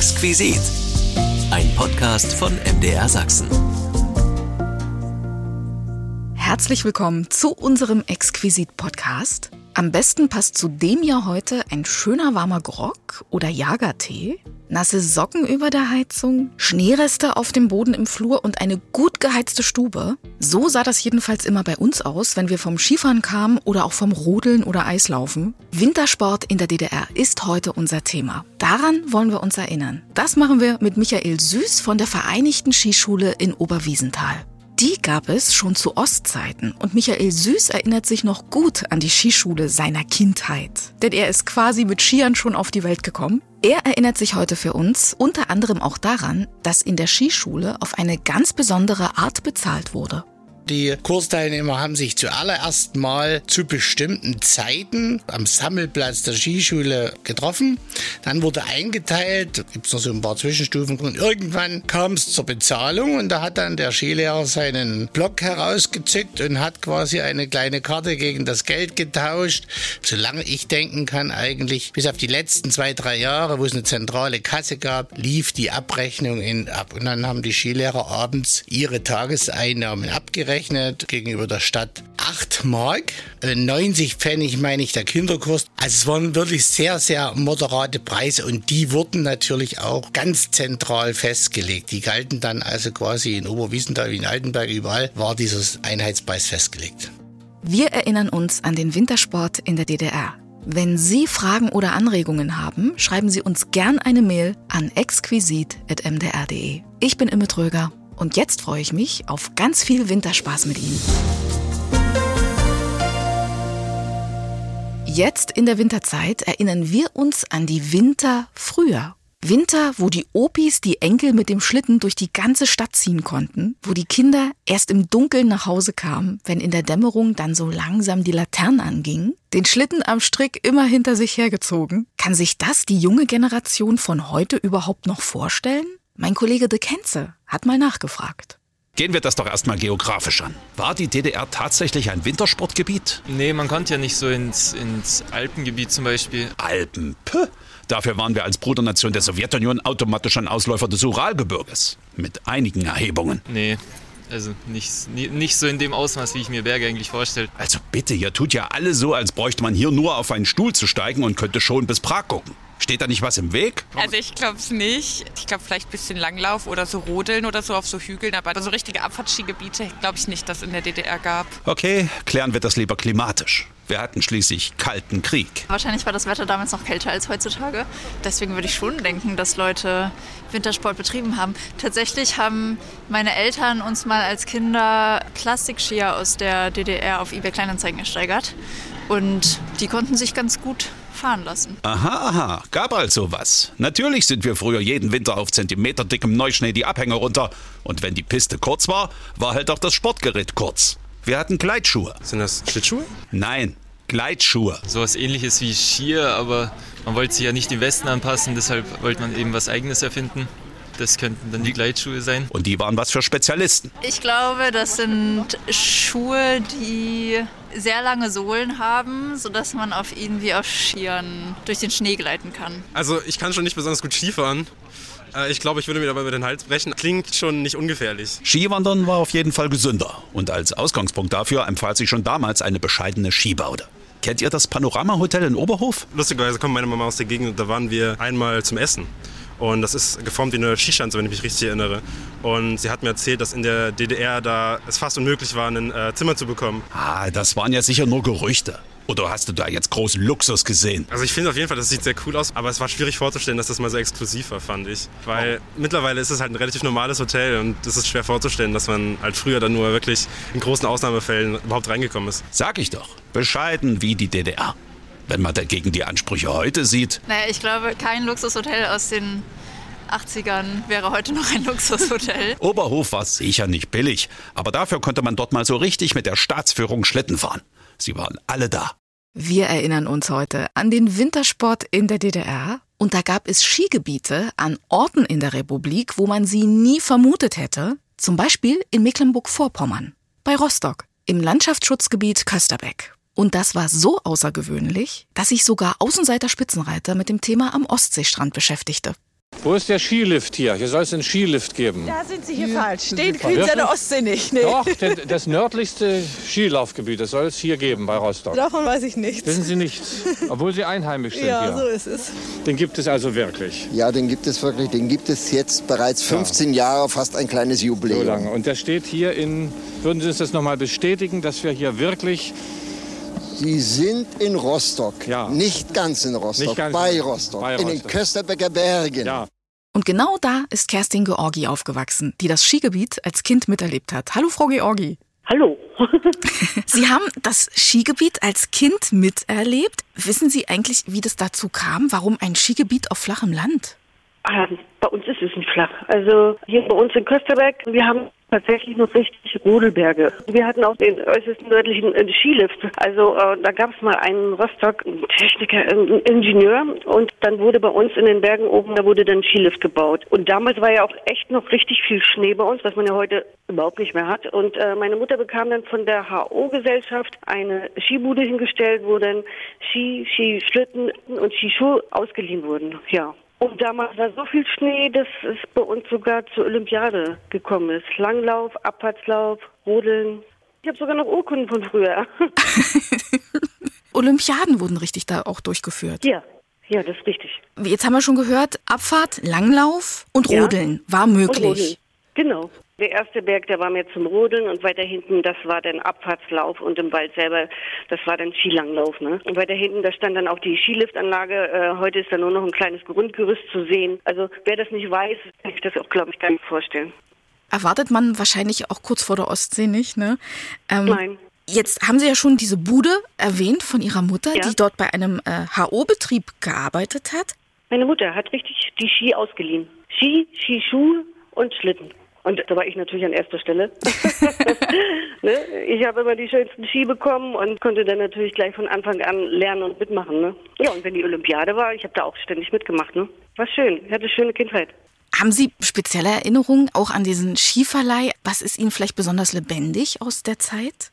Exquisit. Ein Podcast von MDR Sachsen. Herzlich willkommen zu unserem Exquisit-Podcast. Am besten passt zu dem ja heute ein schöner warmer Grog oder Jagertee, nasse Socken über der Heizung, Schneereste auf dem Boden im Flur und eine gut geheizte Stube. So sah das jedenfalls immer bei uns aus, wenn wir vom Skifahren kamen oder auch vom Rodeln oder Eislaufen. Wintersport in der DDR ist heute unser Thema. Daran wollen wir uns erinnern. Das machen wir mit Michael Süß von der Vereinigten Skischule in Oberwiesenthal. Die gab es schon zu Ostzeiten und Michael Süß erinnert sich noch gut an die Skischule seiner Kindheit. Denn er ist quasi mit Skiern schon auf die Welt gekommen. Er erinnert sich heute für uns unter anderem auch daran, dass in der Skischule auf eine ganz besondere Art bezahlt wurde. Die Kursteilnehmer haben sich zuallererst mal zu bestimmten Zeiten am Sammelplatz der Skischule getroffen. Dann wurde eingeteilt, gibt es noch so ein paar Zwischenstufen und irgendwann kam es zur Bezahlung und da hat dann der Skilehrer seinen Block herausgezückt und hat quasi eine kleine Karte gegen das Geld getauscht. Solange ich denken kann, eigentlich bis auf die letzten zwei, drei Jahre, wo es eine zentrale Kasse gab, lief die Abrechnung in, ab. Und dann haben die Skilehrer abends ihre Tageseinnahmen abgerechnet gerechnet gegenüber der Stadt 8 Mark, 90 äh, Pfennig meine ich der Kinderkurs. Also es waren wirklich sehr, sehr moderate Preise und die wurden natürlich auch ganz zentral festgelegt. Die galten dann also quasi in Oberwiesenthal wie in Altenberg überall war dieser Einheitspreis festgelegt. Wir erinnern uns an den Wintersport in der DDR. Wenn Sie Fragen oder Anregungen haben, schreiben Sie uns gern eine Mail an exquisit.mdr.de. Ich bin Imme Tröger und jetzt freue ich mich auf ganz viel Winterspaß mit Ihnen. Jetzt in der Winterzeit erinnern wir uns an die Winter früher. Winter, wo die Opis die Enkel mit dem Schlitten durch die ganze Stadt ziehen konnten, wo die Kinder erst im Dunkeln nach Hause kamen, wenn in der Dämmerung dann so langsam die Laternen angingen, den Schlitten am Strick immer hinter sich hergezogen. Kann sich das die junge Generation von heute überhaupt noch vorstellen? Mein Kollege De Kenze hat mal nachgefragt. Gehen wir das doch erstmal geografisch an. War die DDR tatsächlich ein Wintersportgebiet? Nee, man konnte ja nicht so ins, ins Alpengebiet zum Beispiel. Alpen? Puh. Dafür waren wir als Brudernation der Sowjetunion automatisch ein Ausläufer des Uralgebirges. Mit einigen Erhebungen. Nee, also nicht, nicht so in dem Ausmaß, wie ich mir Berge eigentlich vorstelle. Also bitte, ihr tut ja alle so, als bräuchte man hier nur auf einen Stuhl zu steigen und könnte schon bis Prag gucken. Steht da nicht was im Weg? Also ich glaube es nicht. Ich glaube vielleicht ein bisschen Langlauf oder so Rodeln oder so auf so Hügeln, aber so richtige Abfahrtsskigebiete glaube ich nicht, dass es in der DDR gab. Okay, klären wir das lieber klimatisch. Wir hatten schließlich kalten Krieg. Wahrscheinlich war das Wetter damals noch kälter als heutzutage. Deswegen würde ich schon denken, dass Leute Wintersport betrieben haben. Tatsächlich haben meine Eltern uns mal als Kinder Plastikskier aus der DDR auf eBay Kleinanzeigen ersteigert. Und die konnten sich ganz gut fahren lassen. Aha, aha, gab also was. Natürlich sind wir früher jeden Winter auf zentimeterdickem Neuschnee die Abhänge runter. Und wenn die Piste kurz war, war halt auch das Sportgerät kurz. Wir hatten Gleitschuhe. Sind das Schlittschuhe? Nein, Gleitschuhe. So was ähnliches wie Skier, aber man wollte sich ja nicht dem Westen anpassen, deshalb wollte man eben was eigenes erfinden. Das könnten dann die Gleitschuhe sein. Und die waren was für Spezialisten? Ich glaube, das sind Schuhe, die sehr lange Sohlen haben, sodass man auf ihnen wie auf Skiern durch den Schnee gleiten kann. Also ich kann schon nicht besonders gut Skifahren. Äh, ich glaube, ich würde mir dabei über den Hals brechen. Klingt schon nicht ungefährlich. Skiwandern war auf jeden Fall gesünder. Und als Ausgangspunkt dafür empfahl sich schon damals eine bescheidene Skibaude. Kennt ihr das Panorama-Hotel in Oberhof? Lustigerweise kommt meine Mama aus der Gegend und da waren wir einmal zum Essen. Und das ist geformt wie eine Skischanze, wenn ich mich richtig erinnere. Und sie hat mir erzählt, dass in der DDR da es fast unmöglich war, ein äh, Zimmer zu bekommen. Ah, das waren ja sicher nur Gerüchte. Oder hast du da jetzt großen Luxus gesehen? Also ich finde auf jeden Fall, das sieht sehr cool aus, aber es war schwierig vorzustellen, dass das mal so exklusiv war, fand ich. Weil oh. mittlerweile ist es halt ein relativ normales Hotel und es ist schwer vorzustellen, dass man halt früher dann nur wirklich in großen Ausnahmefällen überhaupt reingekommen ist. Sag ich doch, bescheiden wie die DDR. Wenn man dagegen die Ansprüche heute sieht. Naja, ich glaube, kein Luxushotel aus den 80ern wäre heute noch ein Luxushotel. Oberhof war sicher nicht billig, aber dafür konnte man dort mal so richtig mit der Staatsführung Schlitten fahren. Sie waren alle da. Wir erinnern uns heute an den Wintersport in der DDR und da gab es Skigebiete an Orten in der Republik, wo man sie nie vermutet hätte, zum Beispiel in Mecklenburg-Vorpommern, bei Rostock, im Landschaftsschutzgebiet Kösterbeck. Und das war so außergewöhnlich, dass sich sogar Außenseiter Spitzenreiter mit dem Thema am Ostseestrand beschäftigte. Wo ist der Skilift hier? Hier soll es einen Skilift geben. Da sind Sie hier, hier falsch. Den kriegen Sie an der Ostsee nicht. Nee. Doch, das nördlichste Skilaufgebiet, das soll es hier geben bei Rostock. Davon weiß ich nichts. Wissen Sie nichts, obwohl Sie einheimisch sind ja, hier. Ja, so ist es. Den gibt es also wirklich? Ja, den gibt es wirklich. Den gibt es jetzt bereits 15 ja. Jahre, fast ein kleines Jubiläum. So lange. Und der steht hier in, würden Sie uns das nochmal bestätigen, dass wir hier wirklich Sie sind in Rostock. Ja. Nicht ganz in Rostock, ganz bei, Rostock, bei in Rostock. den Kösterbecker Bergen. Ja. Und genau da ist Kerstin Georgi aufgewachsen, die das Skigebiet als Kind miterlebt hat. Hallo, Frau Georgi. Hallo. Sie haben das Skigebiet als Kind miterlebt. Wissen Sie eigentlich, wie das dazu kam? Warum ein Skigebiet auf flachem Land? Ah, bei uns ist es nicht flach. Also hier bei uns in Kösterberg, wir haben tatsächlich noch richtig Rodelberge. Wir hatten auch den äußersten nördlichen äh, Skilift. Also äh, da gab es mal einen Rostock, einen Techniker, einen Ingenieur und dann wurde bei uns in den Bergen oben, da wurde dann Skilift gebaut. Und damals war ja auch echt noch richtig viel Schnee bei uns, was man ja heute überhaupt nicht mehr hat. Und äh, meine Mutter bekam dann von der HO-Gesellschaft eine Skibude hingestellt, wo dann Ski, Skischlitten und Skischuhe ausgeliehen wurden. Ja. Und damals war so viel Schnee, dass es bei uns sogar zur Olympiade gekommen ist. Langlauf, Abfahrtslauf, Rodeln. Ich habe sogar noch Urkunden von früher. Olympiaden wurden richtig da auch durchgeführt. Ja, ja, das ist richtig. Jetzt haben wir schon gehört, Abfahrt, Langlauf und Rodeln ja. war möglich. Rodeln. Genau. Der erste Berg, der war mehr zum Rodeln und weiter hinten, das war dann Abfahrtslauf und im Wald selber, das war dann Skilanglauf. Ne? Und weiter hinten, da stand dann auch die Skiliftanlage. Äh, heute ist da nur noch ein kleines Grundgerüst zu sehen. Also wer das nicht weiß, kann ich das auch, glaube ich, gar nicht vorstellen. Erwartet man wahrscheinlich auch kurz vor der Ostsee nicht, ne? Ähm, Nein. Jetzt haben Sie ja schon diese Bude erwähnt von Ihrer Mutter, ja. die dort bei einem äh, HO-Betrieb gearbeitet hat. Meine Mutter hat richtig die Ski ausgeliehen. Ski, Skischuhe und Schlitten. Und da war ich natürlich an erster Stelle. ne? Ich habe immer die schönsten Ski bekommen und konnte dann natürlich gleich von Anfang an lernen und mitmachen. Ne? Ja, und wenn die Olympiade war, ich habe da auch ständig mitgemacht. Ne? War schön. Ich hatte eine schöne Kindheit. Haben Sie spezielle Erinnerungen auch an diesen Skiverleih? Was ist Ihnen vielleicht besonders lebendig aus der Zeit?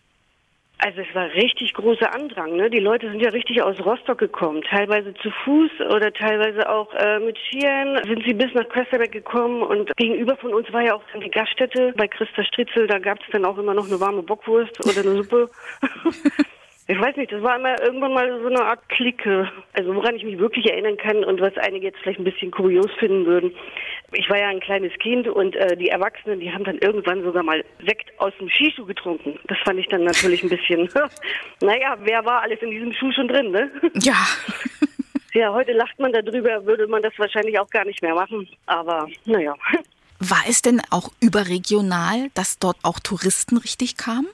Also es war richtig großer Andrang. Ne? Die Leute sind ja richtig aus Rostock gekommen, teilweise zu Fuß oder teilweise auch äh, mit Skiern sind sie bis nach Kösterberg gekommen und gegenüber von uns war ja auch dann die Gaststätte bei Christa Stritzel. Da gab es dann auch immer noch eine warme Bockwurst oder eine Suppe. Ich weiß nicht, das war immer irgendwann mal so eine Art Clique. Also woran ich mich wirklich erinnern kann und was einige jetzt vielleicht ein bisschen kurios finden würden. Ich war ja ein kleines Kind und äh, die Erwachsenen, die haben dann irgendwann sogar mal Sekt aus dem Skischuh getrunken. Das fand ich dann natürlich ein bisschen, naja, wer war alles in diesem Schuh schon drin, ne? Ja. Ja, heute lacht man darüber, würde man das wahrscheinlich auch gar nicht mehr machen. Aber naja. War es denn auch überregional, dass dort auch Touristen richtig kamen?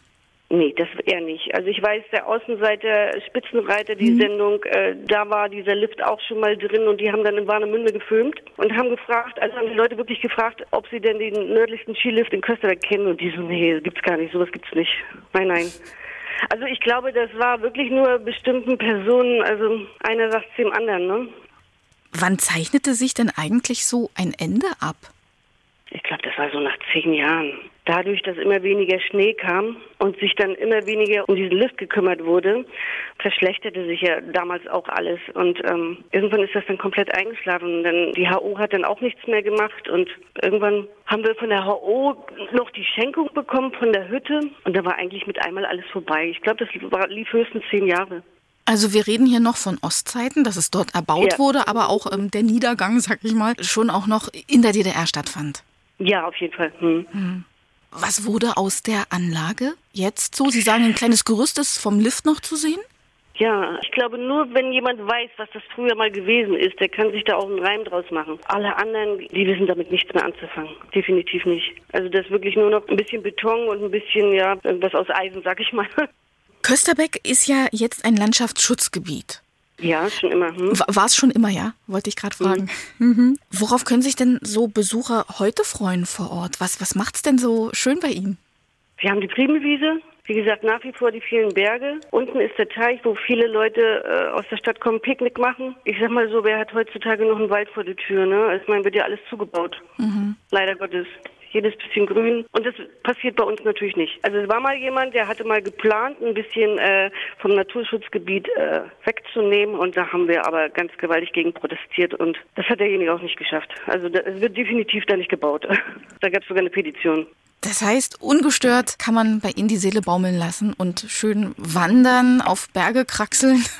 Nee, das eher nicht. Also ich weiß, der Außenseiter Spitzenreiter, die mhm. Sendung, äh, da war dieser Lift auch schon mal drin und die haben dann in Warnemünde gefilmt und haben gefragt, also haben die Leute wirklich gefragt, ob sie denn den nördlichsten Skilift in Kösterberg kennen und die so, nee, gibt's gar nicht, sowas gibt's nicht. Nein, nein. Also ich glaube, das war wirklich nur bestimmten Personen, also einer sagt dem anderen, ne? Wann zeichnete sich denn eigentlich so ein Ende ab? Ich glaube, das war so nach zehn Jahren. Dadurch, dass immer weniger Schnee kam und sich dann immer weniger um diesen Lift gekümmert wurde, verschlechterte sich ja damals auch alles. Und ähm, irgendwann ist das dann komplett eingeschlafen. Denn die HO hat dann auch nichts mehr gemacht. Und irgendwann haben wir von der HO noch die Schenkung bekommen von der Hütte. Und da war eigentlich mit einmal alles vorbei. Ich glaube, das war, lief höchstens zehn Jahre. Also wir reden hier noch von Ostzeiten, dass es dort erbaut Ja. wurde, aber auch ähm, der Niedergang, sag ich mal, schon auch noch in der DDR stattfand. Ja, auf jeden Fall. Hm. Was wurde aus der Anlage jetzt so? Sie sagen, ein kleines Gerüst ist vom Lift noch zu sehen? Ja, ich glaube, nur wenn jemand weiß, was das früher mal gewesen ist, der kann sich da auch einen Reim draus machen. Alle anderen, die wissen damit nichts mehr anzufangen. Definitiv nicht. Also das ist wirklich nur noch ein bisschen Beton und ein bisschen, ja, irgendwas aus Eisen, sag ich mal. Kösterbeck ist ja jetzt ein Landschaftsschutzgebiet. Ja, schon immer. Hm? War es schon immer, ja? Wollte ich gerade fragen. Mhm. Worauf können sich denn so Besucher heute freuen vor Ort? Was, was macht's denn so schön bei Ihnen? Wir haben die Primelwiese. Wie gesagt, nach wie vor die vielen Berge. Unten ist der Teich, wo viele Leute äh, aus der Stadt kommen, Picknick machen. Ich sag mal so, wer hat heutzutage noch einen Wald vor der Tür, ne? Ich meine, wird ja alles zugebaut. Mhm. Leider Gottes. Jedes bisschen grün. Und das passiert bei uns natürlich nicht. Also es war mal jemand, der hatte mal geplant, ein bisschen äh, vom Naturschutzgebiet äh, wegzunehmen. Und da haben wir aber ganz gewaltig gegen protestiert. Und das hat derjenige auch nicht geschafft. Also es wird definitiv da nicht gebaut. da gab es sogar eine Petition. Das heißt, ungestört kann man bei Ihnen die Seele baumeln lassen und schön wandern, auf Berge kraxeln.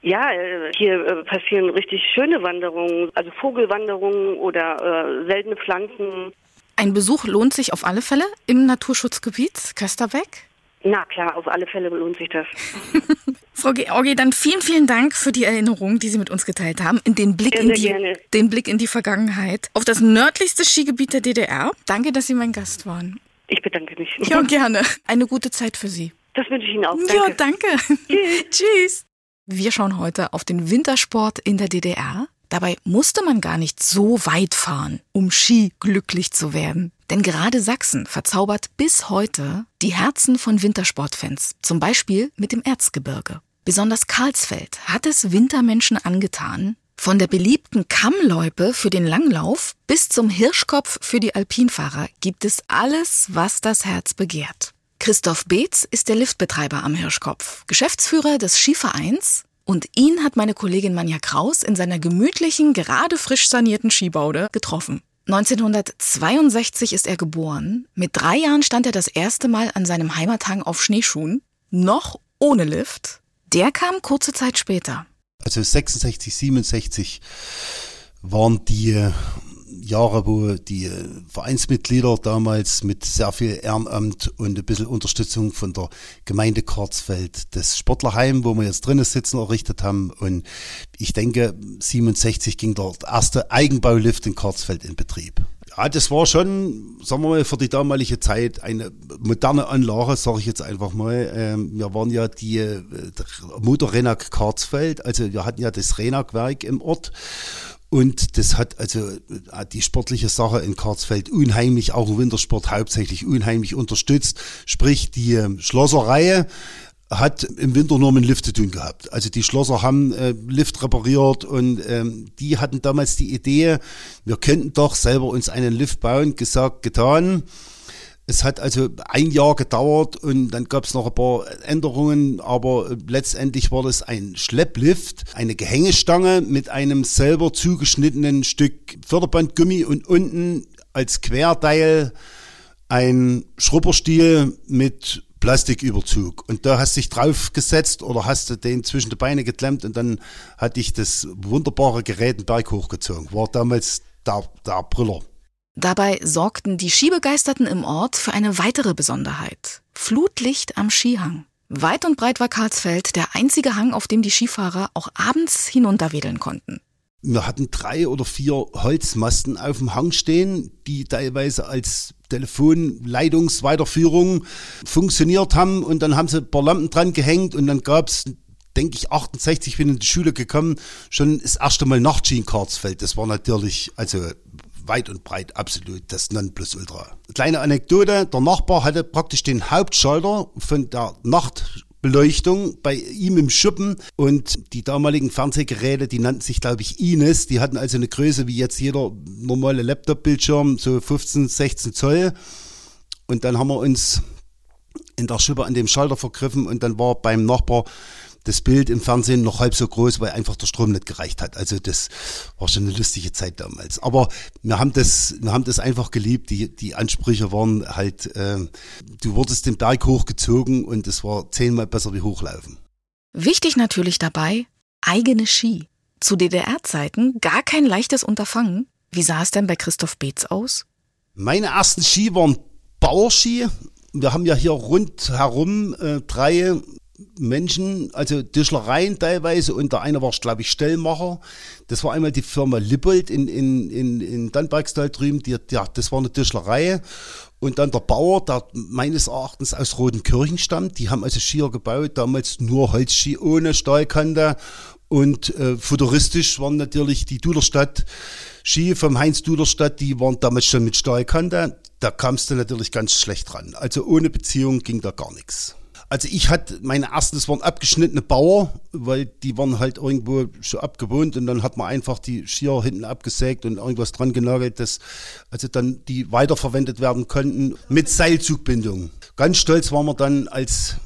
Ja, äh, hier äh, passieren richtig schöne Wanderungen, also Vogelwanderungen oder äh, seltene Pflanzen. Ein Besuch lohnt sich auf alle Fälle im Naturschutzgebiet Kösterbeck? Na klar, auf alle Fälle lohnt sich das. Frau Georgi, dann vielen, vielen Dank für die Erinnerung, die Sie mit uns geteilt haben, in den Blick, in die, den Blick in die Vergangenheit, auf das nördlichste Skigebiet der DDR. Danke, dass Sie mein Gast waren. Ich bedanke mich. Ja, gerne. Eine gute Zeit für Sie. Das wünsche ich Ihnen auch. Danke. Ja, danke. Tschüss. Tschüss. Wir schauen heute auf den Wintersport in der DDR. Dabei musste man gar nicht so weit fahren, um Ski glücklich zu werden. Denn gerade Sachsen verzaubert bis heute die Herzen von Wintersportfans, zum Beispiel mit dem Erzgebirge. Besonders Karlsfeld hat es Wintermenschen angetan, von der beliebten Kammloipe für den Langlauf bis zum Hirschkopf für die Alpinfahrer gibt es alles, was das Herz begehrt. Christoph Beetz ist der Liftbetreiber am Hirschkopf, Geschäftsführer des Skivereins und ihn hat meine Kollegin Manja Kraus in seiner gemütlichen, gerade frisch sanierten Skibaude getroffen. 1962 ist er geboren. Mit drei Jahren stand er das erste Mal an seinem Heimathang auf Schneeschuhen, noch ohne Lift. Der kam kurze Zeit später. Also 66, 67 waren die Jahre, wo die Vereinsmitglieder damals mit sehr viel Ehrenamt und ein bisschen Unterstützung von der Gemeinde Karzfeld das Sportlerheim, wo wir jetzt drinnen sitzen, errichtet haben. Und ich denke, 67 ging der erste Eigenbaulift in Karzfeld in Betrieb. Ja, das war schon, sagen wir mal, für die damalige Zeit eine moderne Anlage, sage ich jetzt einfach mal. Ähm, wir waren ja die äh, Motor Renak Karzfeld, also wir hatten ja das Renak-Werk im Ort und das hat also äh, die sportliche Sache in Karlsfeld unheimlich, auch im Wintersport hauptsächlich unheimlich unterstützt. Sprich, die ähm, Schlosserreihe hat im Winter nur mit Lift zu tun gehabt. Also die Schlosser haben äh, Lift repariert und ähm, die hatten damals die Idee, wir könnten doch selber uns einen Lift bauen, gesagt, getan. Es hat also ein Jahr gedauert und dann gab es noch ein paar Änderungen, aber letztendlich war das ein Schlepplift, eine Gehängestange mit einem selber zugeschnittenen Stück Förderbandgummi und unten als Querteil ein Schrubberstiel mit Plastiküberzug. Und da hast du dich draufgesetzt oder hast du den zwischen die Beine geklemmt und dann hatte ich das wunderbare Gerät einen Berg hochgezogen. War damals der, der Brüller. Dabei sorgten die Skibegeisterten im Ort für eine weitere Besonderheit. Flutlicht am Skihang. Weit und breit war Karlsfeld der einzige Hang, auf dem die Skifahrer auch abends hinunterwedeln konnten. Wir hatten drei oder vier Holzmasten auf dem Hang stehen, die teilweise als Telefonleitungsweiterführung funktioniert haben und dann haben sie ein paar Lampen dran gehängt und dann gab es denke ich, 68 bin in die Schule gekommen, schon das erste Mal Nachtski in Karlsfeld. Das war natürlich, also weit und breit absolut das Nonplusultra. Kleine Anekdote, der Nachbar hatte praktisch den Hauptschalter von der Nachtbeleuchtung bei ihm im Schuppen und die damaligen Fernsehgeräte, die nannten sich, glaube ich, Ines, die hatten also eine Größe wie jetzt jeder normale Laptop-Bildschirm, so 15, 16 Zoll. Und dann haben wir uns in der Schuppe an dem Schalter vergriffen und dann war beim Nachbar das Bild im Fernsehen noch halb so groß, weil einfach der Strom nicht gereicht hat. Also das war schon eine lustige Zeit damals. Aber wir haben das, wir haben das einfach geliebt. Die, die Ansprüche waren halt, äh, du wurdest den Berg hochgezogen und es war zehnmal besser wie hochlaufen. Wichtig natürlich dabei, eigene Ski. Zu DDR-Zeiten gar kein leichtes Unterfangen. Wie sah es denn bei Christoph Beetz aus? Meine ersten Ski waren Bauerski. Wir haben ja hier rundherum äh, drei Menschen, also Tischlereien teilweise und der eine war, glaube ich, Stellmacher. Das war einmal die Firma Lippold in, in, in, in Dannbergstal drüben, die, ja, das war eine Tischlerei. Und dann der Bauer, der meines Erachtens aus Rotenkirchen stammt, die haben also Skier gebaut, damals nur Holzski ohne Stahlkante. Und äh, futuristisch waren natürlich die Duderstadt Ski vom Heinz Duderstadt, die waren damals schon mit Stahlkante. Da kamst du natürlich ganz schlecht ran. Also ohne Beziehung ging da gar nichts. Also ich hatte meine ersten, das waren abgeschnittene Bauer, weil die waren halt irgendwo schon abgewohnt und dann hat man einfach die Skier hinten abgesägt und irgendwas dran genagelt, dass also dann die weiterverwendet werden konnten mit Seilzugbindung. Ganz stolz waren wir dann als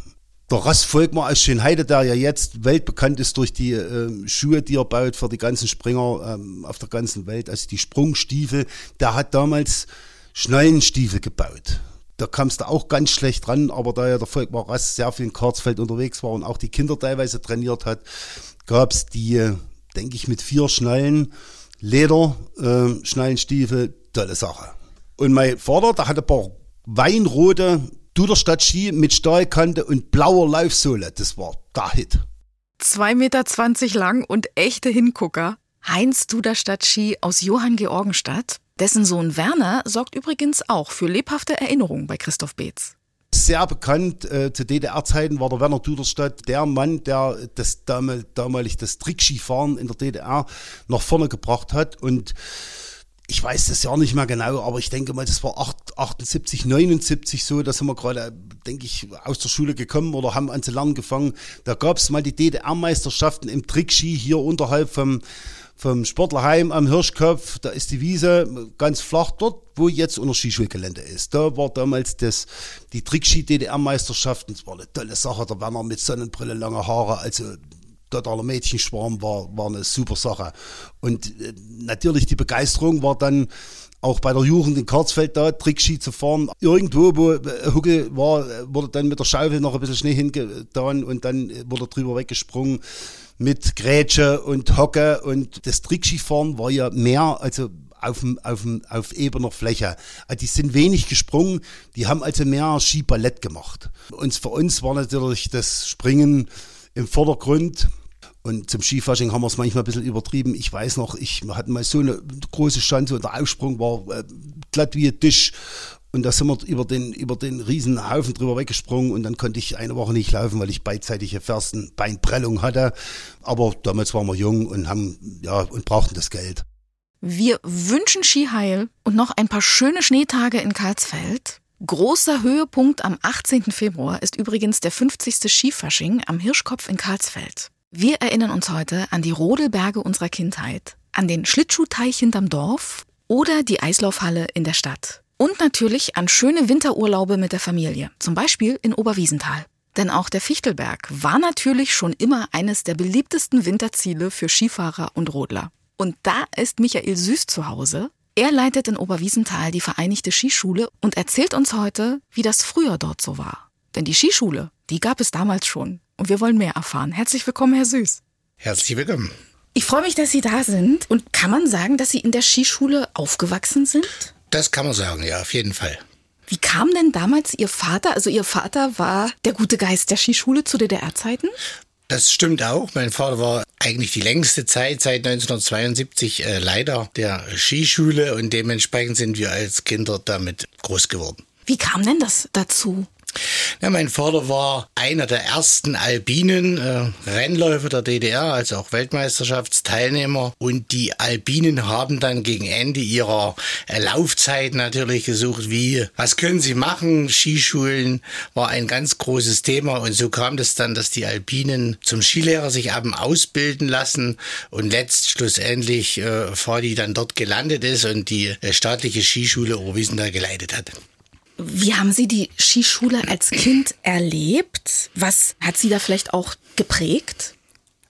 der Ross Volkmar aus Schönheide, der ja jetzt weltbekannt ist durch die äh, Schuhe, die er baut für die ganzen Springer ähm, auf der ganzen Welt, also die Sprungstiefel, der hat damals Schnallenstiefel gebaut. Da kamst du auch ganz schlecht ran, aber da ja der Volkmar Ross sehr viel in Karlsfeld unterwegs war und auch die Kinder teilweise trainiert hat, gab es die, denke ich, mit vier Schnallen, Leder, äh, Schnallenstiefel, tolle Sache. Und mein Vater, der hatte ein paar weinrote Duderstadt Ski mit Stahlkante und blauer Laufsohle. Das war der Hit. 2,20 Meter lang und echte Hingucker. Heinz Duderstadt Ski aus Johann Georgenstadt. Dessen Sohn Werner sorgt übrigens auch für lebhafte Erinnerungen bei Christoph Beetz. Sehr bekannt äh, zu DDR-Zeiten war der Werner Duderstadt der Mann, der das damal, damalig das Trickskifahren in der DDR nach vorne gebracht hat und ich weiß das ja nicht mehr genau, aber ich denke mal, das war 78, 79 so, da sind wir gerade, denke ich, aus der Schule gekommen oder haben an zu lernen gefangen. Da gab es mal die DDR-Meisterschaften im Trickski hier unterhalb vom, vom Sportlerheim am Hirschkopf. Da ist die Wiese ganz flach dort, wo jetzt unser Skischulgelände ist. Da war damals das, die Trickski-DDR-Meisterschaften. Das war eine tolle Sache. Der Werner mit Sonnenbrille, lange Haare, also totaler Mädchenschwarm war, war eine super Sache. Und äh, natürlich die Begeisterung war dann auch bei der Jugend in Karlsfeld da, Trickski zu fahren. Irgendwo, wo äh, Hucke war, wurde dann mit der Schaufel noch ein bisschen Schnee hingetan und dann wurde drüber weggesprungen mit Grätsche und Hocke. Und das Trickskifahren war ja mehr, also auf, auf, auf ebener Fläche. Also die sind wenig gesprungen, die haben also mehr Skiballett gemacht. Und für uns war natürlich das Springen im Vordergrund. Und zum Skifasching haben wir es manchmal ein bisschen übertrieben. Ich weiß noch, ich hatte mal so eine große Chance und der Aufsprung war äh, glatt wie ein Tisch. Und da sind wir über den, über den riesen Haufen drüber weggesprungen und dann konnte ich eine Woche nicht laufen, weil ich beidseitige Fersenbeinprellung hatte. Aber damals waren wir jung und haben, ja, und brauchten das Geld. Wir wünschen Skiheil und noch ein paar schöne Schneetage in Karlsfeld. Großer Höhepunkt am 18. Februar ist übrigens der 50. Skifasching am Hirschkopf in Karlsfeld. Wir erinnern uns heute an die Rodelberge unserer Kindheit, an den Schlittschuhteich hinterm Dorf oder die Eislaufhalle in der Stadt. Und natürlich an schöne Winterurlaube mit der Familie, zum Beispiel in Oberwiesenthal. Denn auch der Fichtelberg war natürlich schon immer eines der beliebtesten Winterziele für Skifahrer und Rodler. Und da ist Michael Süß zu Hause. Er leitet in Oberwiesenthal die Vereinigte Skischule und erzählt uns heute, wie das früher dort so war. Denn die Skischule, die gab es damals schon und wir wollen mehr erfahren. Herzlich willkommen, Herr Süß. Herzlich willkommen. Ich freue mich, dass Sie da sind. Und kann man sagen, dass Sie in der Skischule aufgewachsen sind? Das kann man sagen, ja, auf jeden Fall. Wie kam denn damals Ihr Vater? Also Ihr Vater war der gute Geist der Skischule zu DDR-Zeiten? Das stimmt auch. Mein Vater war eigentlich die längste Zeit seit 1972 äh, Leiter der Skischule und dementsprechend sind wir als Kinder damit groß geworden. Wie kam denn das dazu? Ja, mein Vater war einer der ersten Albinen äh, Rennläufer der DDR, also auch Weltmeisterschaftsteilnehmer. Und die Albinen haben dann gegen Ende ihrer äh, Laufzeit natürlich gesucht, wie, was können sie machen? Skischulen war ein ganz großes Thema. Und so kam das dann, dass die Albinen zum Skilehrer sich haben ausbilden lassen und letzt schlussendlich äh, Fadi dann dort gelandet ist und die äh, staatliche Skischule Oberwiesenthal geleitet hat. Wie haben Sie die Skischule als Kind erlebt? Was hat Sie da vielleicht auch geprägt?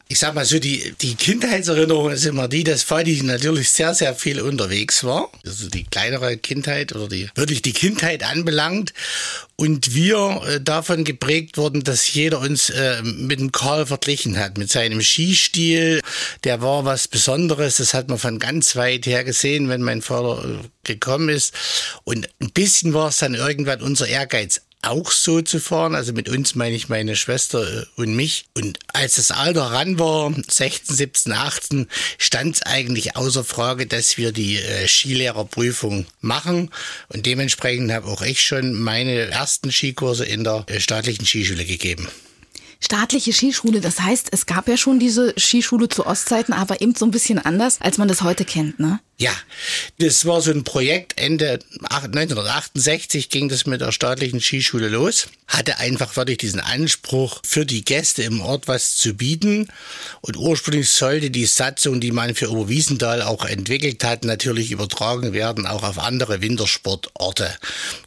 Ich sag mal so, die, die Kindheitserinnerung ist immer die, dass Fadi natürlich sehr, sehr viel unterwegs war. Also die kleinere Kindheit oder die wirklich die Kindheit anbelangt. Und wir äh, davon geprägt wurden, dass jeder uns äh, mit dem Karl verglichen hat, mit seinem Skistil. Der war was Besonderes. Das hat man von ganz weit her gesehen, wenn mein Vater äh, gekommen ist. Und ein bisschen war es dann irgendwann unser Ehrgeiz auch so zu fahren. Also mit uns meine ich meine Schwester äh, und mich. Und als das Alter ran war, 16, 17, 18, stand es eigentlich außer Frage, dass wir die äh, Skilehrerprüfung machen. Und dementsprechend habe auch ich schon meine ersten Skikurse in der äh, staatlichen Skischule gegeben. Staatliche Skischule, das heißt, es gab ja schon diese Skischule zu Ostzeiten, aber eben so ein bisschen anders, als man das heute kennt, ne? Ja, das war so ein Projekt. Ende 1968 ging das mit der staatlichen Skischule los. Hatte einfach wirklich diesen Anspruch, für die Gäste im Ort was zu bieten. Und ursprünglich sollte die Satzung, die man für Oberwiesenthal auch entwickelt hat, natürlich übertragen werden, auch auf andere Wintersportorte.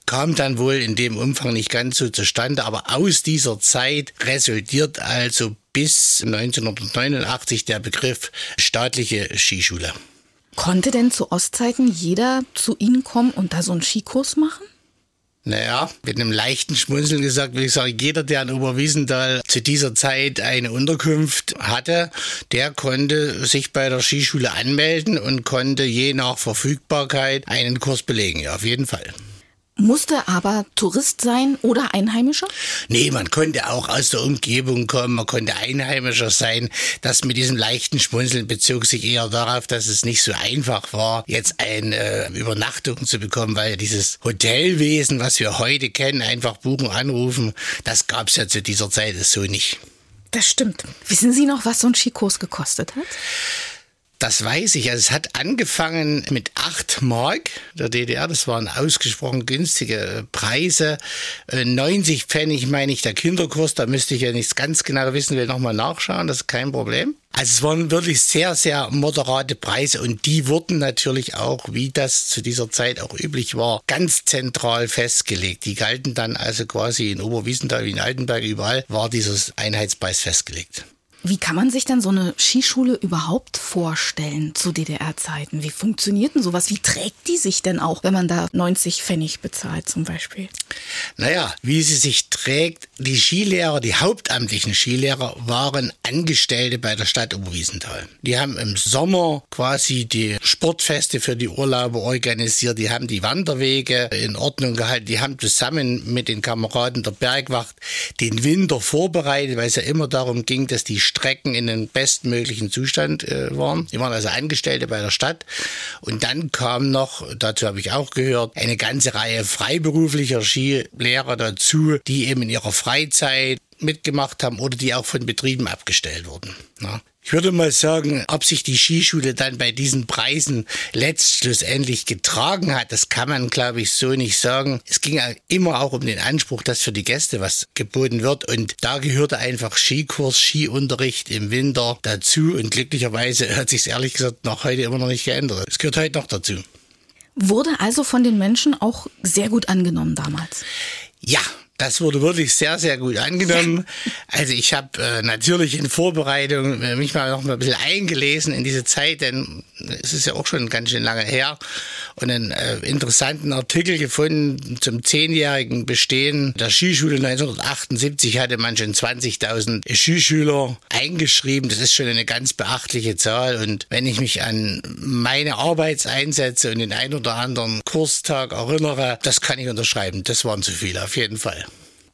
Kam dann wohl in dem Umfang nicht ganz so zustande, aber aus dieser Zeit resultiert also bis 1989 der Begriff staatliche Skischule. Konnte denn zu Ostzeiten jeder zu Ihnen kommen und da so einen Skikurs machen? Naja, mit einem leichten Schmunzeln gesagt, würde ich sagen, jeder, der in Oberwiesenthal zu dieser Zeit eine Unterkunft hatte, der konnte sich bei der Skischule anmelden und konnte je nach Verfügbarkeit einen Kurs belegen. Ja, auf jeden Fall. Musste aber Tourist sein oder Einheimischer? Nee, man konnte auch aus der Umgebung kommen, man konnte Einheimischer sein. Das mit diesem leichten Schmunzeln bezog sich eher darauf, dass es nicht so einfach war, jetzt eine äh, Übernachtung zu bekommen, weil dieses Hotelwesen, was wir heute kennen, einfach buchen, anrufen, das gab es ja zu dieser Zeit so nicht. Das stimmt. Wissen Sie noch, was so ein Skikurs gekostet hat? Das weiß ich. Also es hat angefangen mit 8 Mark der DDR. Das waren ausgesprochen günstige Preise. 90 äh, Pfennig meine ich der Kinderkurs. Da müsste ich ja nichts ganz genau wissen, will nochmal nachschauen. Das ist kein Problem. Also es waren wirklich sehr, sehr moderate Preise und die wurden natürlich auch, wie das zu dieser Zeit auch üblich war, ganz zentral festgelegt. Die galten dann also quasi in Oberwiesenthal wie in Altenberg überall war dieses Einheitspreis festgelegt. Wie kann man sich dann so eine Skischule überhaupt vorstellen zu DDR-Zeiten? Wie funktioniert denn sowas? Wie trägt die sich denn auch, wenn man da 90 Pfennig bezahlt zum Beispiel? Naja, wie sie sich trägt, die Skilehrer, die hauptamtlichen Skilehrer waren Angestellte bei der Stadt Oberwiesenthal. Die haben im Sommer quasi die Sportfeste für die Urlauber organisiert, die haben die Wanderwege in Ordnung gehalten, die haben zusammen mit den Kameraden der Bergwacht den Winter vorbereitet, weil es ja immer darum ging, dass die Strecken in den bestmöglichen Zustand äh, waren. Die waren also Angestellte bei der Stadt. Und dann kam noch, dazu habe ich auch gehört, eine ganze Reihe freiberuflicher Skilehrer dazu, die eben in ihrer Freizeit mitgemacht haben oder die auch von Betrieben abgestellt wurden. Ja. Ich würde mal sagen, ob sich die Skischule dann bei diesen Preisen letztschlussendlich getragen hat, das kann man, glaube ich, so nicht sagen. Es ging immer auch um den Anspruch, dass für die Gäste was geboten wird. Und da gehörte einfach Skikurs, Skiunterricht im Winter dazu. Und glücklicherweise hat sich ehrlich gesagt noch heute immer noch nicht geändert. Es gehört heute noch dazu. Wurde also von den Menschen auch sehr gut angenommen damals? Ja, das wurde wirklich sehr, sehr gut angenommen. Also ich habe äh, natürlich in Vorbereitung äh, mich mal noch mal ein bisschen eingelesen in diese Zeit, denn es ist ja auch schon ganz schön lange her und einen äh, interessanten Artikel gefunden zum zehnjährigen Bestehen der Skischule 1978 hatte man schon 20.000 Skischüler eingeschrieben. Das ist schon eine ganz beachtliche Zahl und wenn ich mich an meine Arbeitseinsätze und den ein oder anderen Kurstag erinnere, das kann ich unterschreiben. Das waren zu viele auf jeden Fall.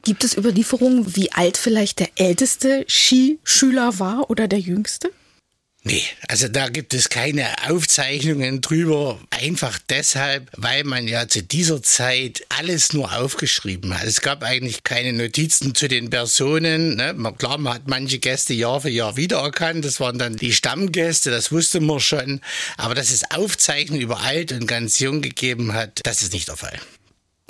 Gibt es Überlieferungen, wie alt vielleicht der älteste Skischüler war oder der jüngste? Nee, also da gibt es keine Aufzeichnungen drüber. Einfach deshalb, weil man ja zu dieser Zeit alles nur aufgeschrieben hat. Es gab eigentlich keine Notizen zu den Personen. Ne? Klar, man hat manche Gäste Jahr für Jahr wiedererkannt. Das waren dann die Stammgäste, das wusste man schon. Aber dass es Aufzeichnungen über alt und ganz jung gegeben hat, das ist nicht der Fall.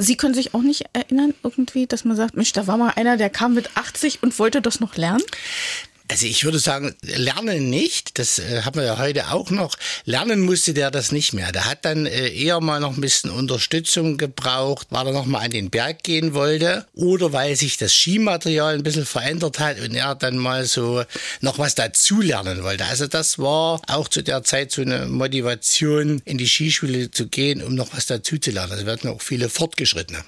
Sie können sich auch nicht erinnern, irgendwie, dass man sagt, Mensch, da war mal einer, der kam mit 80 und wollte das noch lernen? Also ich würde sagen, lernen nicht, das äh, haben wir ja heute auch noch. Lernen musste der das nicht mehr. Der hat dann äh, eher mal noch ein bisschen Unterstützung gebraucht, weil er noch mal an den Berg gehen wollte oder weil sich das Skimaterial ein bisschen verändert hat und er dann mal so noch was dazulernen wollte. Also das war auch zu der Zeit so eine Motivation, in die Skischule zu gehen, um noch was dazuzulernen. Wir hatten auch viele Fortgeschrittene.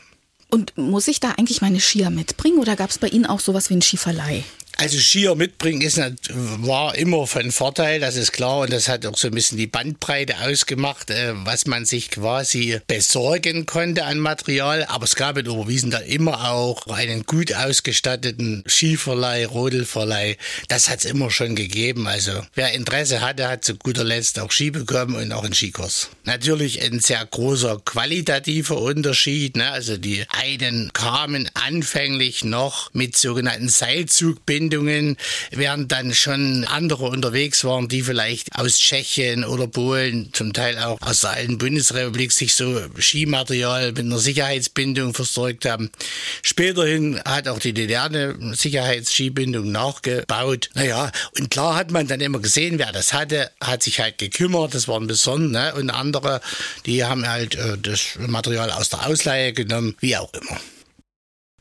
Und muss ich da eigentlich meine Skier mitbringen oder gab es bei Ihnen auch sowas wie ein Skiverleih? Also Skier mitbringen ist, war immer von Vorteil, das ist klar. Und das hat auch so ein bisschen die Bandbreite ausgemacht, äh, was man sich quasi besorgen konnte an Material. Aber es gab in Oberwiesen da immer auch einen gut ausgestatteten Skiverleih, Rodelverleih. Das hat es immer schon gegeben. Also wer Interesse hatte, hat zu guter Letzt auch Ski bekommen und auch einen Skikurs. Natürlich ein sehr großer qualitativer Unterschied. Ne? Also die einen kamen anfänglich noch mit sogenannten Seilzugbinden Sicherheitsbindungen, während dann schon andere unterwegs waren, die vielleicht aus Tschechien oder Polen, zum Teil auch aus der alten Bundesrepublik, sich so Skimaterial mit einer Sicherheitsbindung versorgt haben. Späterhin hat auch die DDR eine Sicherheitsskibindung nachgebaut. Naja, und klar hat man dann immer gesehen, wer das hatte, hat sich halt gekümmert, das waren besonders, ne? und andere, die haben halt äh, das Material aus der Ausleihe genommen, wie auch immer.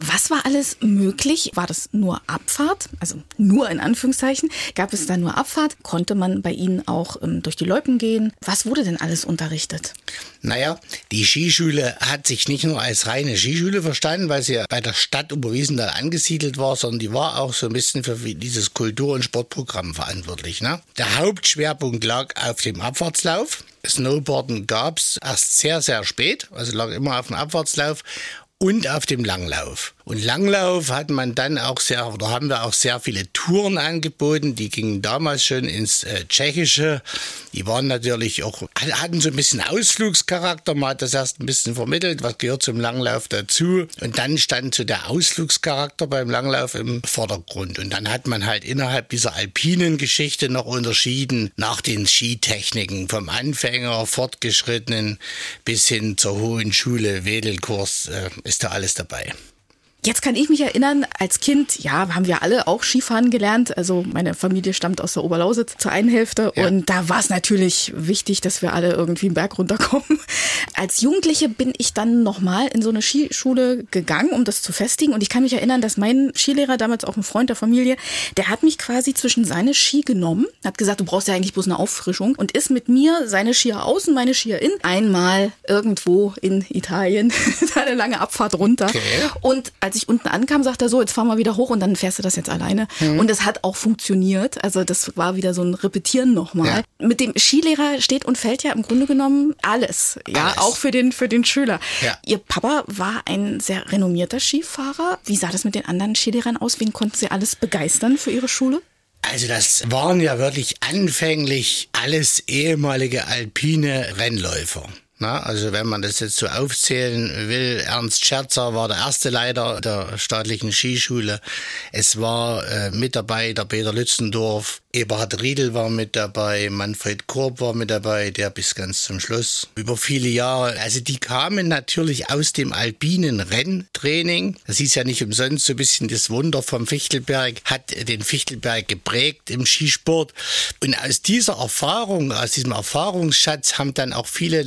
Was war alles möglich? War das nur Abfahrt? Also nur in Anführungszeichen. Gab es da nur Abfahrt? Konnte man bei Ihnen auch ähm, durch die Loipen gehen? Was wurde denn alles unterrichtet? Naja, die Skischule hat sich nicht nur als reine Skischule verstanden, weil sie ja bei der Stadt Oberwiesenthal angesiedelt war, sondern die war auch so ein bisschen für dieses Kultur- und Sportprogramm verantwortlich. Ne? Der Hauptschwerpunkt lag auf dem Abfahrtslauf. Snowboarden gab es erst sehr, sehr spät, also lag immer auf dem Abfahrtslauf und auf dem Langlauf. Und Langlauf hat man dann auch sehr, oder haben wir auch sehr viele Touren angeboten. Die gingen damals schon ins äh, Tschechische. Die waren natürlich auch, hatten so ein bisschen Ausflugscharakter. Man hat das erst ein bisschen vermittelt, was gehört zum Langlauf dazu. Und dann stand so der Ausflugscharakter beim Langlauf im Vordergrund. Und dann hat man halt innerhalb dieser alpinen Geschichte noch unterschieden nach den Skitechniken. Vom Anfänger, Fortgeschrittenen bis hin zur hohen Schule, Wedelkurs, äh, ist da alles dabei. Jetzt kann ich mich erinnern, als Kind, ja, haben wir alle auch Skifahren gelernt. Also meine Familie stammt aus der Oberlausitz zur einen Hälfte ja. und da war es natürlich wichtig, dass wir alle irgendwie einen Berg runterkommen. Als Jugendliche bin ich dann nochmal in so eine Skischule gegangen, um das zu festigen. Und ich kann mich erinnern, dass mein Skilehrer, damals auch ein Freund der Familie, der hat mich quasi zwischen seine Ski genommen, hat gesagt, du brauchst ja eigentlich bloß eine Auffrischung und ist mit mir seine Skier außen, meine Skier in, einmal irgendwo in Italien, eine lange Abfahrt runter. Okay. Und als als ich unten ankam, sagt er so, jetzt fahren wir wieder hoch und dann fährst du das jetzt alleine. Mhm. Und es hat auch funktioniert. Also das war wieder so ein Repetieren nochmal. Ja. Mit dem Skilehrer steht und fällt ja im Grunde genommen alles. Ja, alles. auch für den, für den Schüler. Ja. Ihr Papa war ein sehr renommierter Skifahrer. Wie sah das mit den anderen Skilehrern aus? Wen konnten Sie alles begeistern für Ihre Schule? Also das waren ja wirklich anfänglich alles ehemalige alpine Rennläufer. Na, also wenn man das jetzt so aufzählen will, Ernst Scherzer war der erste Leiter der staatlichen Skischule. Es war äh, mit dabei der Peter Lützendorf, Eberhard Riedel war mit dabei, Manfred Korb war mit dabei, der bis ganz zum Schluss. Über viele Jahre. Also die kamen natürlich aus dem alpinen Renntraining. Das ist ja nicht umsonst so ein bisschen das Wunder vom Fichtelberg, hat den Fichtelberg geprägt im Skisport. Und aus dieser Erfahrung, aus diesem Erfahrungsschatz haben dann auch viele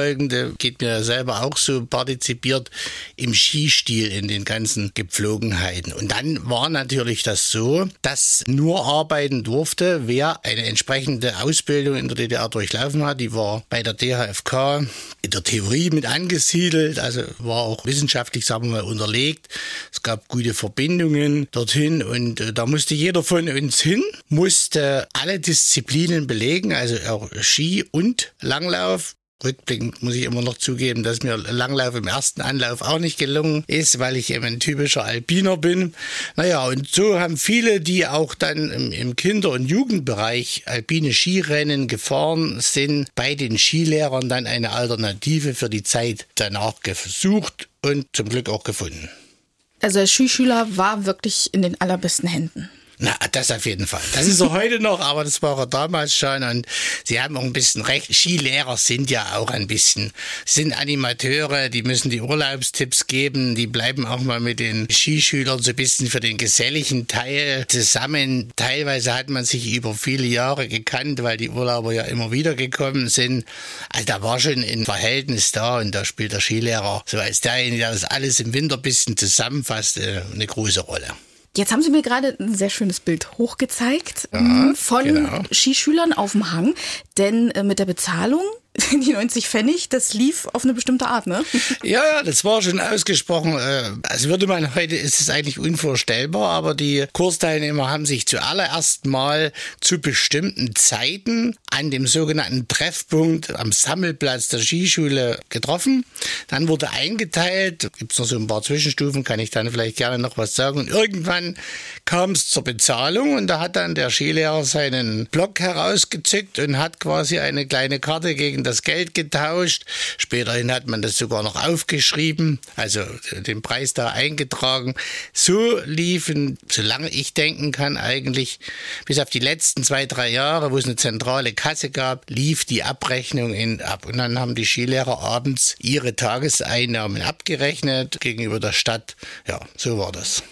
Nachfolgende, geht mir selber auch so, partizipiert im Skistil in den ganzen Gepflogenheiten. Und dann war natürlich das so, dass nur arbeiten durfte durfte, wer eine entsprechende Ausbildung in der DDR durchlaufen hat. Die war bei der DHFK in der Theorie mit angesiedelt, also war auch wissenschaftlich, sagen wir mal, unterlegt. Es gab gute Verbindungen dorthin und äh, da musste jeder von uns hin, musste alle Disziplinen belegen, also auch Ski und Langlauf Rückblickend muss ich immer noch zugeben, dass mir Langlauf im ersten Anlauf auch nicht gelungen ist, weil ich eben ein typischer Alpiner bin. Naja, und so haben viele, die auch dann im, Kinder- und Jugendbereich alpine Skirennen gefahren sind, bei den Skilehrern dann eine Alternative für die Zeit danach gesucht und zum Glück auch gefunden. Also der Skischüler war wirklich in den allerbesten Händen. Na, das auf jeden Fall. Das ist er heute noch, aber das war er damals schon. Und Sie haben auch ein bisschen recht. Skilehrer sind ja auch ein bisschen, sind Animateure, die müssen die Urlaubstipps geben, die bleiben auch mal mit den Skischülern so ein bisschen für den geselligen Teil zusammen. Teilweise hat man sich über viele Jahre gekannt, weil die Urlauber ja immer wieder gekommen sind. Also da war schon ein Verhältnis da und da spielt der Skilehrer so als derjenige, der das alles im Winter ein bisschen zusammenfasst, äh, eine große Rolle. Jetzt haben Sie mir gerade ein sehr schönes Bild hochgezeigt ja, von genau. Skischülern auf dem Hang, denn äh, mit der Bezahlung die 90 Pfennig, das lief auf eine bestimmte Art, ne? Ja, das war schon ausgesprochen. Äh, also würde man heute, ist es eigentlich unvorstellbar, aber die Kursteilnehmer haben sich zuallererst mal zu bestimmten Zeiten an dem sogenannten Treffpunkt am Sammelplatz der Skischule getroffen. Dann wurde eingeteilt, gibt es noch so ein paar Zwischenstufen, kann ich dann vielleicht gerne noch was sagen. Und irgendwann kam es zur Bezahlung und da hat dann der Skilehrer seinen Block herausgezückt und hat quasi eine kleine Karte gegen gegen das Geld getauscht. Späterhin hat man das sogar noch aufgeschrieben, also den Preis da eingetragen. So liefen, solange ich denken kann, eigentlich bis auf die letzten zwei, drei Jahre, wo es eine zentrale Kasse gab, lief die Abrechnung in, ab. Und dann haben die Skilehrer abends ihre Tageseinnahmen abgerechnet gegenüber der Stadt. Ja, so war das.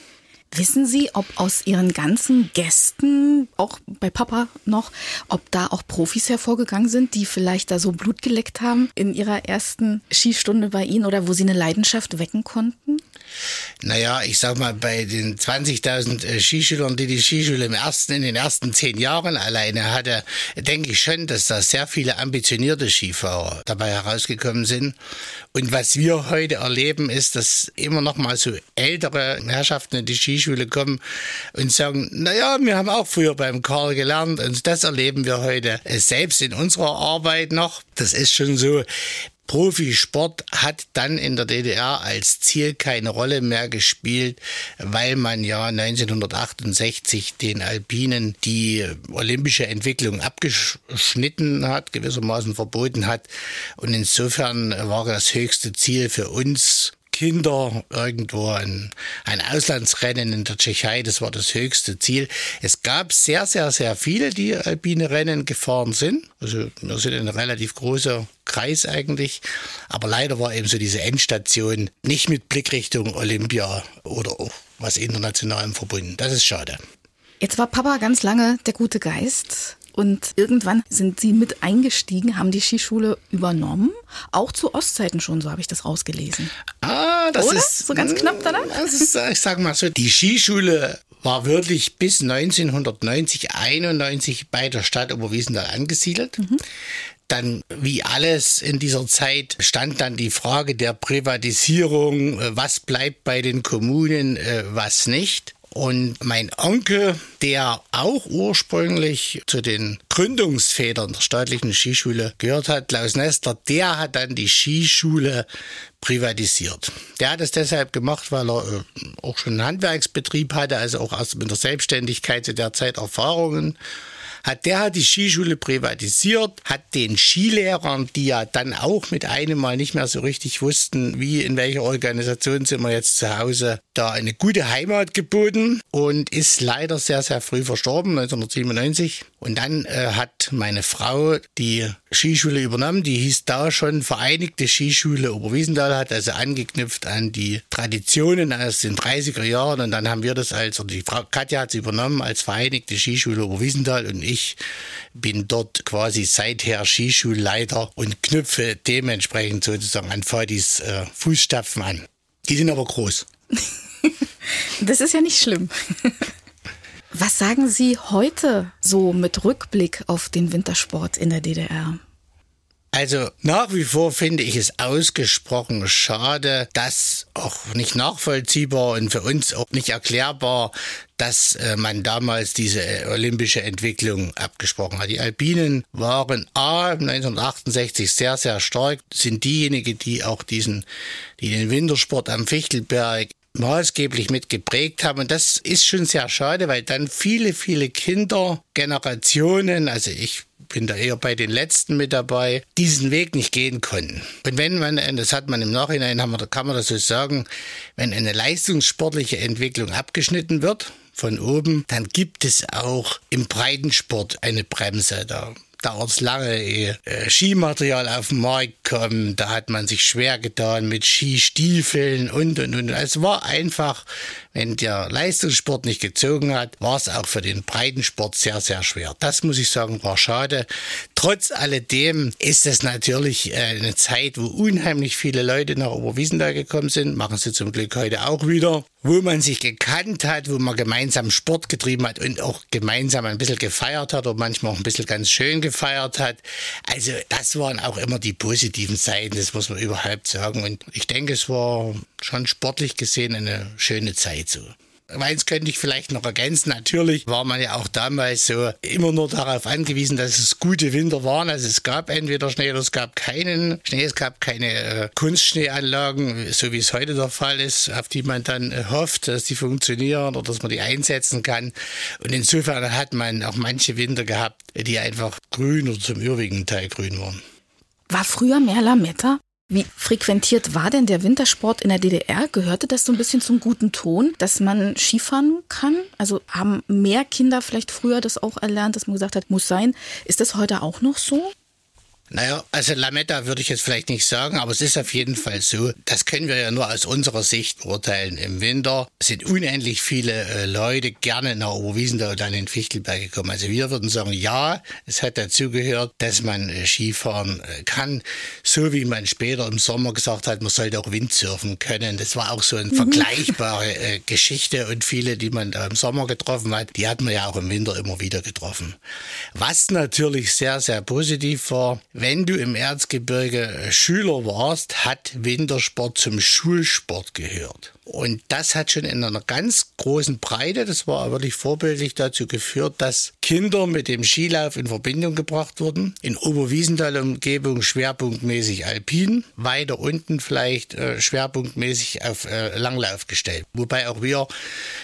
Wissen Sie, ob aus Ihren ganzen Gästen, auch bei Papa noch, ob da auch Profis hervorgegangen sind, die vielleicht da so Blut geleckt haben in ihrer ersten Skistunde bei Ihnen oder wo Sie eine Leidenschaft wecken konnten? Naja, ich sag mal, bei den 20.000 äh, Skischülern, die die Skischule im ersten, in den ersten zehn Jahren alleine hatte, denke ich schon, dass da sehr viele ambitionierte Skifahrer dabei herausgekommen sind. Und was wir heute erleben, ist, dass immer noch mal so ältere Herrschaften in die Skischule kommen und sagen, naja, wir haben auch früher beim Karl gelernt und das erleben wir heute selbst in unserer Arbeit noch. Das ist schon so. Profisport hat dann in der DDR als Ziel keine Rolle mehr gespielt, weil man ja 1968 den Alpinen die olympische Entwicklung abgeschnitten hat, gewissermaßen verboten hat. Und insofern war das höchste Ziel für uns Kinder irgendwo ein, ein Auslandsrennen in der Tschechei, das war das höchste Ziel. Es gab sehr, sehr, sehr viele, die alpine Rennen gefahren sind. Also wir sind ein relativ großer Kreis eigentlich. Aber leider war eben so diese Endstation nicht mit Blickrichtung Olympia oder auch was Internationalem verbunden. Das ist schade. Jetzt war Papa ganz lange der gute Geist und irgendwann sind sie mit eingestiegen, haben die Skischule übernommen. Auch zu Ostzeiten schon, so habe ich das rausgelesen. Ah, das Oder? ist. So ganz knapp danach? Das ist, ich sag mal so, die Skischule war wirklich bis 1990, 91 bei der Stadt Oberwiesenthal angesiedelt. Dann, wie alles in dieser Zeit, stand dann die Frage der Privatisierung, äh, was bleibt bei den Kommunen, äh, was nicht. Und mein Onkel, der auch ursprünglich zu den Gründungsvätern der staatlichen Skischule gehört hat, Klaus Nester, der hat dann die Skischule privatisiert. Der hat es deshalb gemacht, weil er äh, auch schon einen Handwerksbetrieb hatte, also auch aus der Selbstständigkeit zu der Zeit Erfahrungen hat der hat die Skischule privatisiert, hat den Skilehrern, die ja dann auch mit einem Mal nicht mehr so richtig wussten, wie in welcher Organisation sind wir jetzt zu Hause, da eine gute Heimat geboten und ist leider sehr, sehr früh verstorben, 1997. Und dann äh, hat meine Frau die Skischule übernommen, die hieß da schon Vereinigte Skischule Oberwiesenthal, hat also angeknüpft an die Traditionen aus den 30er Jahren und dann haben wir das als, oder die Frau Katja hat es übernommen als Vereinigte Skischule Oberwiesenthal und ich bin dort quasi seither Skischulleiter und knüpfe dementsprechend sozusagen an Fadis äh, Fußstapfen an. Die sind aber groß. Das ist ja nicht schlimm. Was sagen Sie heute so mit Rückblick auf den Wintersport in der DDR? Also nach wie vor finde ich es ausgesprochen schade, dass auch nicht nachvollziehbar und für uns auch nicht erklärbar, dass äh, man damals diese äh, olympische Entwicklung abgesprochen hat. Die Alpinen waren A 1968 sehr, sehr stark, sind diejenigen, die auch diesen, die den Wintersport am Fichtelberg maßgeblich mit geprägt haben. Und das ist schon sehr schade, weil dann viele, viele Kinder, Generationen, also ich bin da eher bei den letzten mit dabei, diesen Weg nicht gehen konnten. Und wenn man, das hat man im Nachhinein, kann man das so sagen, wenn eine leistungssportliche Entwicklung abgeschnitten wird, von oben, dann gibt es auch im Breitensport eine Bremse. Da dauert es lange, ehe äh, Skimaterial auf den Markt kommt. Da hat man sich schwer getan mit Skistiefeln und und und. Es war einfach, wenn der Leistungssport nicht gezogen hat, war es auch für den Breitensport sehr, sehr schwer. Das muss ich sagen, war schade. Trotz alledem ist es natürlich äh, eine Zeit, wo unheimlich viele Leute nach Oberwiesenthal gekommen sind. Machen sie zum Glück heute auch wieder. Wo man sich gekannt hat, wo man gemeinsam Sport getrieben hat und auch gemeinsam ein bisschen gefeiert hat oder manchmal auch ein bisschen ganz schön gefeiert hat. Also das waren auch immer die positiven Seiten, das muss man überhaupt sagen. Und ich denke, es war schon sportlich gesehen eine schöne Zeit so. Eins könnte ich vielleicht noch ergänzen. Natürlich war man ja auch damals so immer nur darauf angewiesen, dass es gute Winter waren. Also es gab entweder Schnee oder es gab keinen Schnee. Es gab keine äh, Kunstschneeanlagen, so wie es heute der Fall ist, auf die man dann äh, hofft, dass die funktionieren oder dass man die einsetzen kann. Und insofern hat man auch manche Winter gehabt, die einfach grün oder zum überwiegenden Teil grün waren. War früher mehr Lametta? Wie frequentiert war denn der Wintersport in der DDR? Gehörte das so ein bisschen zum guten Ton, dass man Skifahren kann? Also haben mehr Kinder vielleicht früher das auch erlernt, dass man gesagt hat, muss sein. Ist das heute auch noch so? Naja, also Lametta würde ich jetzt vielleicht nicht sagen, aber es ist auf jeden Fall so. Das können wir ja nur aus unserer Sicht beurteilen. Im Winter sind unendlich viele äh, Leute gerne nach Oberwiesenthal und dann in Fichtelberg gekommen. Also wir würden sagen, ja, es hat dazugehört, dass man äh, Skifahren äh, kann. So wie man später im Sommer gesagt hat, man sollte auch Windsurfen können. Das war auch so eine mhm. vergleichbare äh, Geschichte und viele, die man da im Sommer getroffen hat, die hat man ja auch im Winter immer wieder getroffen. Was natürlich sehr, sehr positiv war, wenn du im Erzgebirge äh, Schüler warst, hat Wintersport zum Schulsport gehört. Und das hat schon in einer ganz großen Breite, das war wirklich vorbildlich dazu geführt, dass Kinder mit dem Skilauf in Verbindung gebracht wurden. In Oberwiesenthal-Umgebung schwerpunktmäßig alpin, weiter unten vielleicht äh, schwerpunktmäßig auf äh, Langlauf gestellt. Wobei auch wir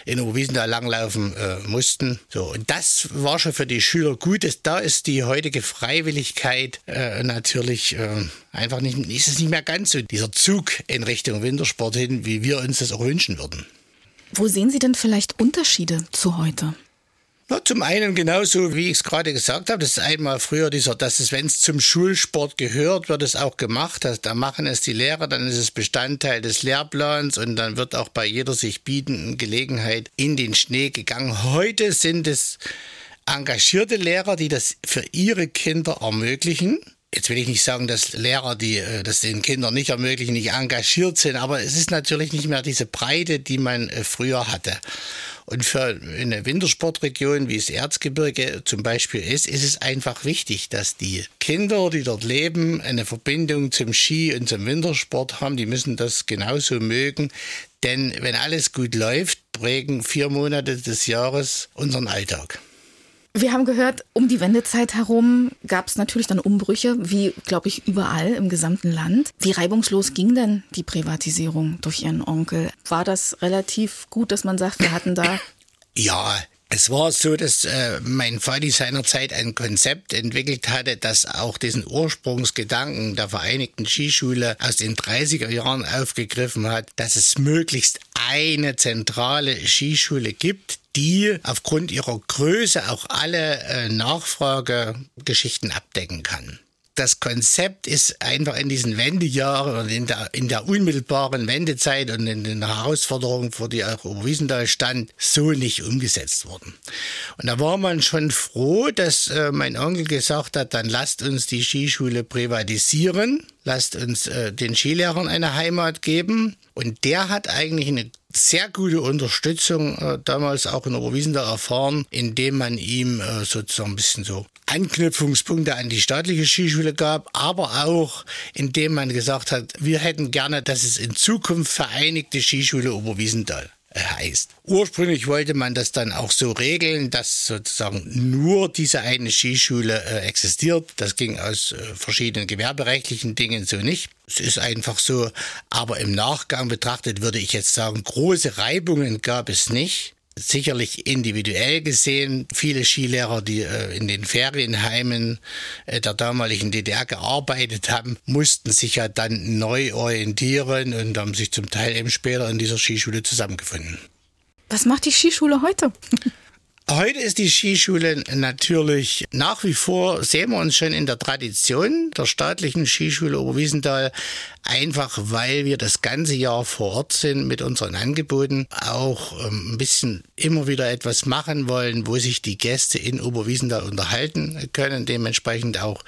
in Oberwiesenthal langlaufen äh, mussten. So, und das war schon für die Schüler gut. Da ist die heutige Freiwilligkeit äh, natürlich äh, einfach nicht, ist es nicht mehr ganz so dieser Zug in Richtung Wintersport hin, wie wir uns das auch wünschen würden. Wo sehen Sie denn vielleicht Unterschiede zu heute? Na, zum einen genauso, wie ich es gerade gesagt habe, das ist einmal früher dieser, dass es, wenn es zum Schulsport gehört, wird es auch gemacht. Also, da machen es die Lehrer, dann ist es Bestandteil des Lehrplans und dann wird auch bei jeder sich bietenden Gelegenheit in den Schnee gegangen. Heute sind es engagierte Lehrer, die das für ihre Kinder ermöglichen. Jetzt will ich nicht sagen, dass Lehrer, die äh, das den Kindern nicht ermöglichen, nicht engagiert sind, aber es ist natürlich nicht mehr diese Breite, die man äh, früher hatte. Und für eine Wintersportregion, wie es Erzgebirge zum Beispiel ist, ist es einfach wichtig, dass die Kinder, die dort leben, eine Verbindung zum Ski und zum Wintersport haben. Die müssen das genauso mögen. Denn wenn alles gut läuft, prägen vier Monate des Jahres unseren Alltag. Wir haben gehört, um die Wendezeit herum gab es natürlich dann Umbrüche, wie, glaube ich, überall im gesamten Land. Wie reibungslos ging denn die Privatisierung durch Ihren Onkel? War das relativ gut, dass man sagt, wir hatten da... Ja, es war so, dass äh, mein Vati seinerzeit ein Konzept entwickelt hatte, das auch diesen Ursprungsgedanken der Vereinigten Skischule aus den 30er Jahren aufgegriffen hat, dass es möglichst eine zentrale Skischule gibt, die aufgrund ihrer Größe auch alle äh, Nachfragegeschichten abdecken kann das Konzept ist einfach in diesen Wendejahren und in der, in der unmittelbaren Wendezeit und in den Herausforderungen, vor die auch Wiesenthal stand, so nicht umgesetzt worden. Und da war man schon froh, dass äh, mein Onkel gesagt hat, dann lasst uns die Skischule privatisieren, lasst uns äh, den Skilehrern eine Heimat geben. Und der hat eigentlich eine sehr gute Unterstützung äh, damals auch in Oberwiesenthal erfahren, indem man ihm äh, sozusagen ein bisschen so Anknüpfungspunkte an die staatliche Skischule gab, aber auch indem man gesagt hat, wir hätten gerne, dass es in Zukunft Vereinigte Skischule Oberwiesenthal heißt. Ursprünglich wollte man das dann auch so regeln, dass sozusagen nur diese eine Skischule äh, existiert. Das ging aus äh, verschiedenen gewerberechtlichen Dingen so nicht. Es ist einfach so, aber im Nachgang betrachtet würde ich jetzt sagen, große Reibungen gab es nicht sicherlich individuell gesehen. Viele Skilehrer, die äh, in den Ferienheimen äh, der damaligen DDR gearbeitet haben, mussten sich ja dann neu orientieren und haben sich zum Teil eben später in dieser Skischule zusammengefunden. Was macht die Skischule heute? Heute ist die Skischule natürlich nach wie vor, sehen wir uns schon in der Tradition der staatlichen Skischule Oberwiesenthal, einfach weil wir das ganze Jahr vor Ort sind mit unseren Angeboten, auch ähm, ein bisschen immer wieder etwas machen wollen, wo sich die Gäste in Oberwiesenthal unterhalten können, dementsprechend auch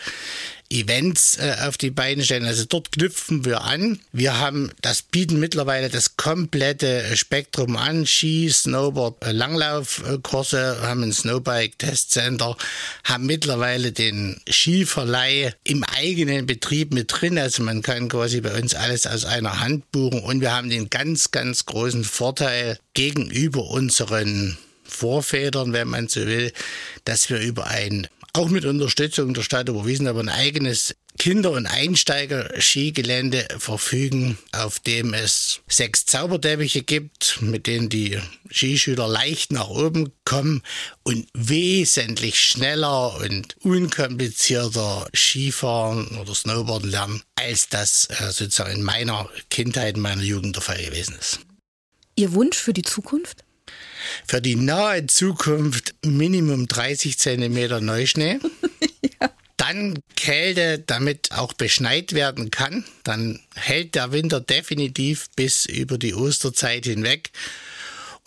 Events äh, auf die Beine stellen. Also dort knüpfen wir an. Wir haben, das bieten mittlerweile das komplette Spektrum an. Ski, Snowboard, äh, Langlaufkurse, haben ein Snowbike-Testcenter, haben mittlerweile den Skiverleih im eigenen Betrieb mit drin. Also man kann quasi bei uns alles aus einer Hand buchen und wir haben den ganz, ganz großen Vorteil gegenüber unseren Vorvätern, wenn man so will, dass wir über ein auch mit Unterstützung der Stadt Oberwiesen, aber ein eigenes Kinder- und Einsteiger-Skigelände verfügen, auf dem es sechs Zauberteppiche gibt, mit denen die Skischüler leicht nach oben kommen und wesentlich schneller und unkomplizierter Skifahren oder Snowboarden lernen, als das äh, sozusagen in meiner Kindheit, in meiner Jugend der Fall gewesen ist. Ihr Wunsch für die Zukunft? Für die nahe Zukunft Minimum 30 Zentimeter Neuschnee. ja. Dann Kälte, damit auch beschneit werden kann. Dann hält der Winter definitiv bis über die Osterzeit hinweg.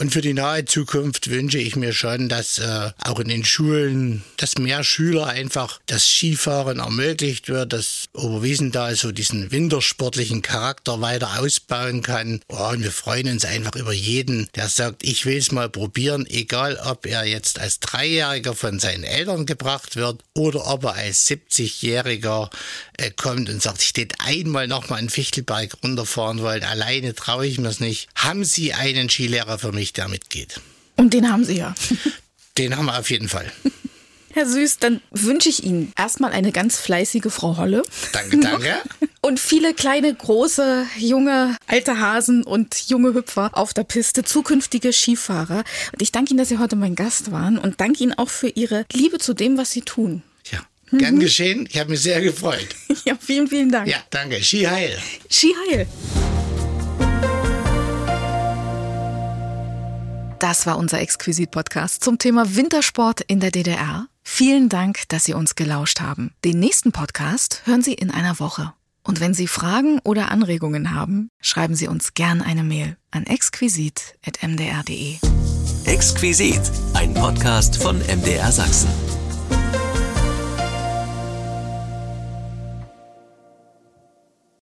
Und für die nahe Zukunft wünsche ich mir schon, dass äh, auch in den Schulen, dass mehr Schüler einfach das Skifahren ermöglicht wird, dass Oberwiesen da so diesen wintersportlichen Charakter weiter ausbauen kann. Oh, und wir freuen uns einfach über jeden, der sagt, ich will es mal probieren, egal ob er jetzt als Dreijähriger von seinen Eltern gebracht wird oder ob er als 70-Jähriger äh, kommt und sagt, ich hätte einmal nochmal einen Fichtelberg runterfahren wollen, alleine traue ich mir es nicht. Haben Sie einen Skilehrer für mich? Nicht da mitgeht. Und den haben Sie ja. Den haben wir auf jeden Fall. Herr Süß, dann wünsche ich Ihnen erstmal eine ganz fleißige Frau Holle. Danke, danke. Und viele kleine, große, junge, alte Hasen und junge Hüpfer auf der Piste, zukünftige Skifahrer. Und ich danke Ihnen, dass Sie heute mein Gast waren und danke Ihnen auch für Ihre Liebe zu dem, was Sie tun. Ja, gern mhm. geschehen. Ich habe mich sehr gefreut. Ja, vielen, vielen Dank. Ja, danke. Ski heil. Ski heil. Das war unser Exquisit-Podcast zum Thema Wintersport in der DDR. Vielen Dank, dass Sie uns gelauscht haben. Den nächsten Podcast hören Sie in einer Woche. Und wenn Sie Fragen oder Anregungen haben, schreiben Sie uns gern eine Mail an exquisit.mdr.de. Exquisit, ein Podcast von MDR Sachsen.